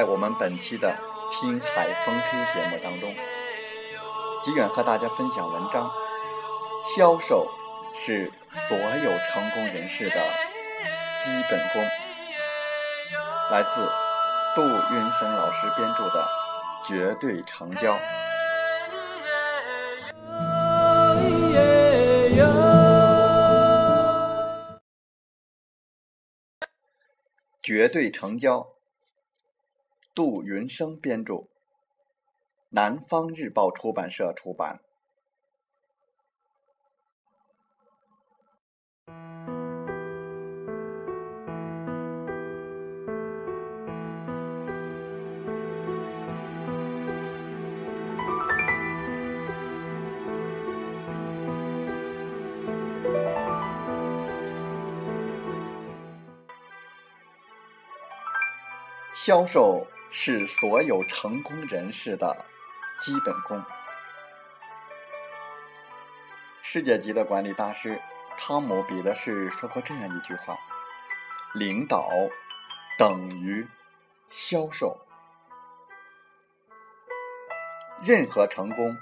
在我们本期的《听海风吹》节目当中，吉远和大家分享文章：销售是所有成功人士的基本功。来自杜云生老师编著的《绝对成交》。绝对成交。杜云生编著，南方日报出版社出版。销售。是所有成功人士的基本功。世界级的管理大师汤姆·彼得士说过这样一句话：“领导等于销售，任何成功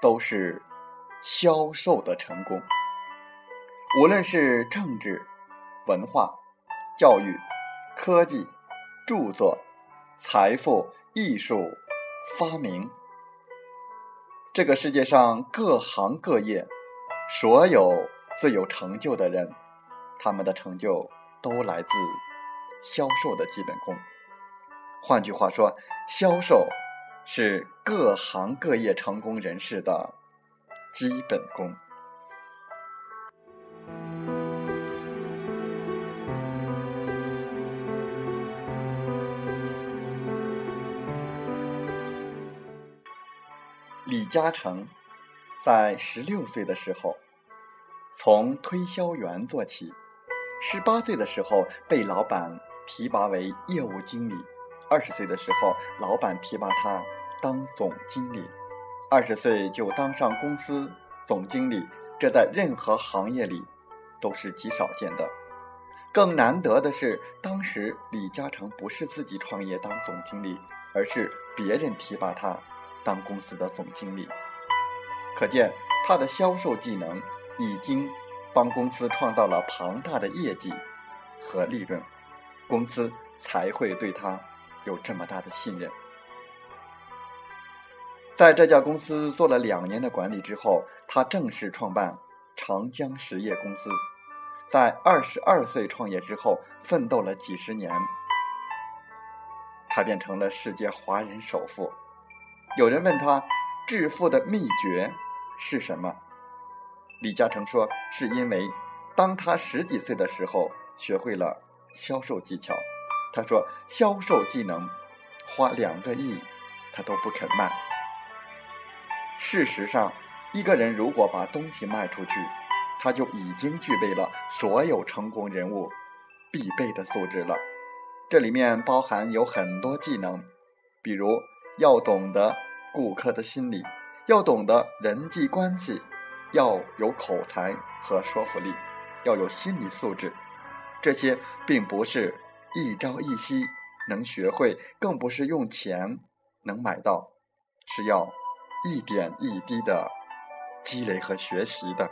都是销售的成功。无论是政治、文化、教育、科技、著作。”财富、艺术、发明，这个世界上各行各业，所有最有成就的人，他们的成就都来自销售的基本功。换句话说，销售是各行各业成功人士的基本功。李嘉诚在十六岁的时候，从推销员做起；十八岁的时候被老板提拔为业务经理；二十岁的时候，老板提拔他当总经理；二十岁就当上公司总经理，这在任何行业里都是极少见的。更难得的是，当时李嘉诚不是自己创业当总经理，而是别人提拔他。当公司的总经理，可见他的销售技能已经帮公司创造了庞大的业绩和利润，公司才会对他有这么大的信任。在这家公司做了两年的管理之后，他正式创办长江实业公司。在二十二岁创业之后，奋斗了几十年，他变成了世界华人首富。有人问他致富的秘诀是什么？李嘉诚说：“是因为当他十几岁的时候学会了销售技巧。他说，销售技能花两个亿他都不肯卖。事实上，一个人如果把东西卖出去，他就已经具备了所有成功人物必备的素质了。这里面包含有很多技能，比如。”要懂得顾客的心理，要懂得人际关系，要有口才和说服力，要有心理素质。这些并不是一朝一夕能学会，更不是用钱能买到，是要一点一滴的积累和学习的。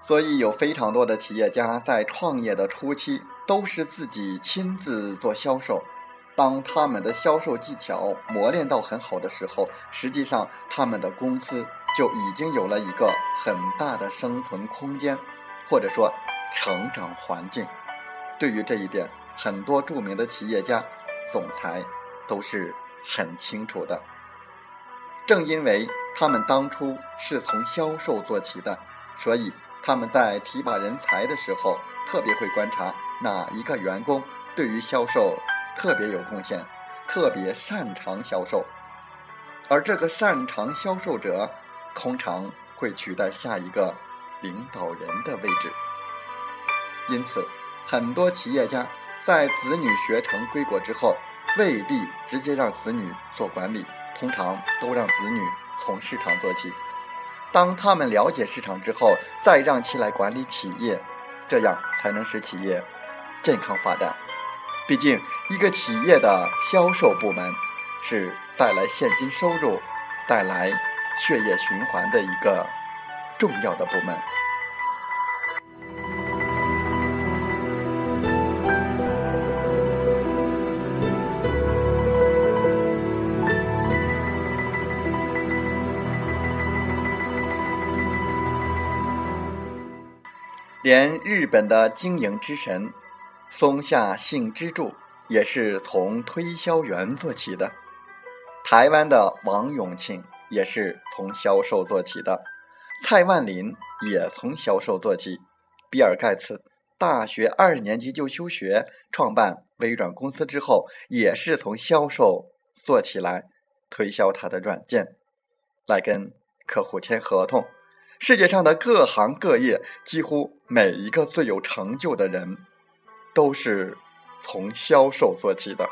所以，有非常多的企业家在创业的初期都是自己亲自做销售。当他们的销售技巧磨练到很好的时候，实际上他们的公司就已经有了一个很大的生存空间，或者说成长环境。对于这一点，很多著名的企业家、总裁都是很清楚的。正因为他们当初是从销售做起的，所以。他们在提拔人才的时候，特别会观察哪一个员工对于销售特别有贡献，特别擅长销售，而这个擅长销售者，通常会取代下一个领导人的位置。因此，很多企业家在子女学成归国之后，未必直接让子女做管理，通常都让子女从市场做起。当他们了解市场之后，再让其来管理企业，这样才能使企业健康发展。毕竟，一个企业的销售部门是带来现金收入、带来血液循环的一个重要的部门。连日本的经营之神松下幸之助也是从推销员做起的，台湾的王永庆也是从销售做起的，蔡万林也从销售做起，比尔盖茨大学二年级就休学创办微软公司之后，也是从销售做起来，推销他的软件，来跟客户签合同。世界上的各行各业，几乎每一个最有成就的人，都是从销售做起的。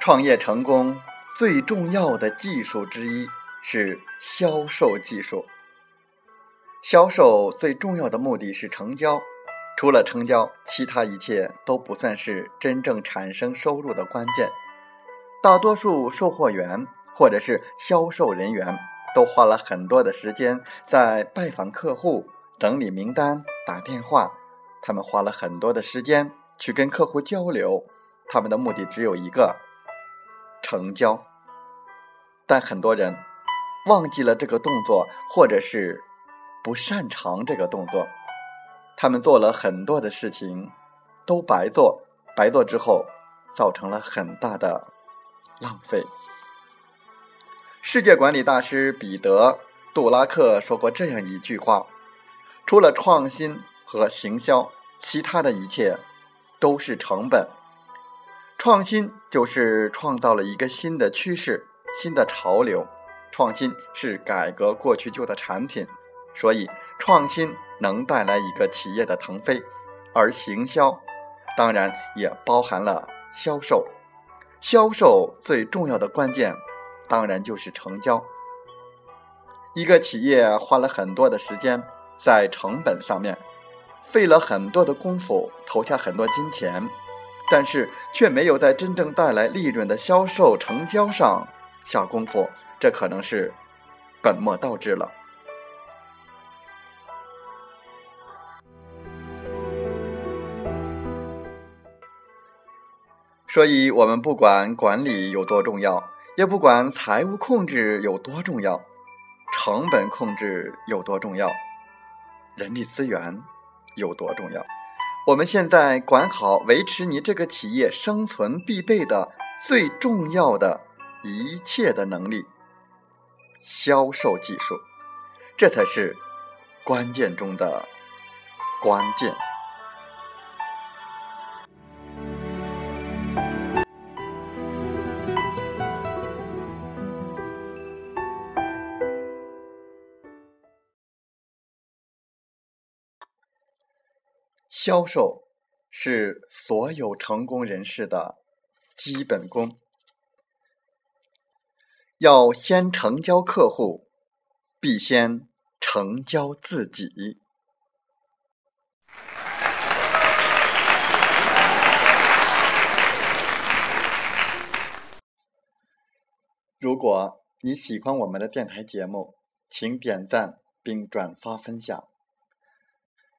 创业成功。最重要的技术之一是销售技术。销售最重要的目的是成交，除了成交，其他一切都不算是真正产生收入的关键。大多数售货员或者是销售人员都花了很多的时间在拜访客户、整理名单、打电话，他们花了很多的时间去跟客户交流，他们的目的只有一个：成交。但很多人忘记了这个动作，或者是不擅长这个动作，他们做了很多的事情都白做，白做之后造成了很大的浪费。世界管理大师彼得·杜拉克说过这样一句话：“除了创新和行销，其他的一切都是成本。创新就是创造了一个新的趋势。”新的潮流，创新是改革过去旧的产品，所以创新能带来一个企业的腾飞，而行销当然也包含了销售。销售最重要的关键，当然就是成交。一个企业花了很多的时间在成本上面，费了很多的功夫，投下很多金钱，但是却没有在真正带来利润的销售成交上。下功夫，这可能是本末倒置了。所以，我们不管管理有多重要，也不管财务控制有多重要，成本控制有多重要，人力资源有多重要，我们现在管好维持你这个企业生存必备的最重要的。一切的能力销售技术这才是关键中的关键。销售是所有成功人士的基本功。要先成交客户，必先成交自己。如果你喜欢我们的电台节目，请点赞并转发分享。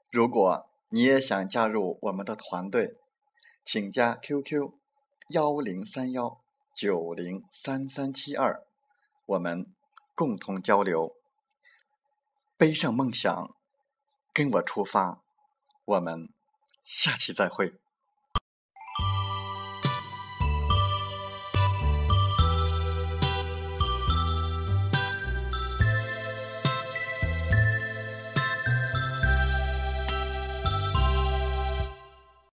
如果你也想加入我们的团队，请加 QQ 幺零三幺九零三三七二，我们共同交流。背上梦想，跟我出发，我们下期再会。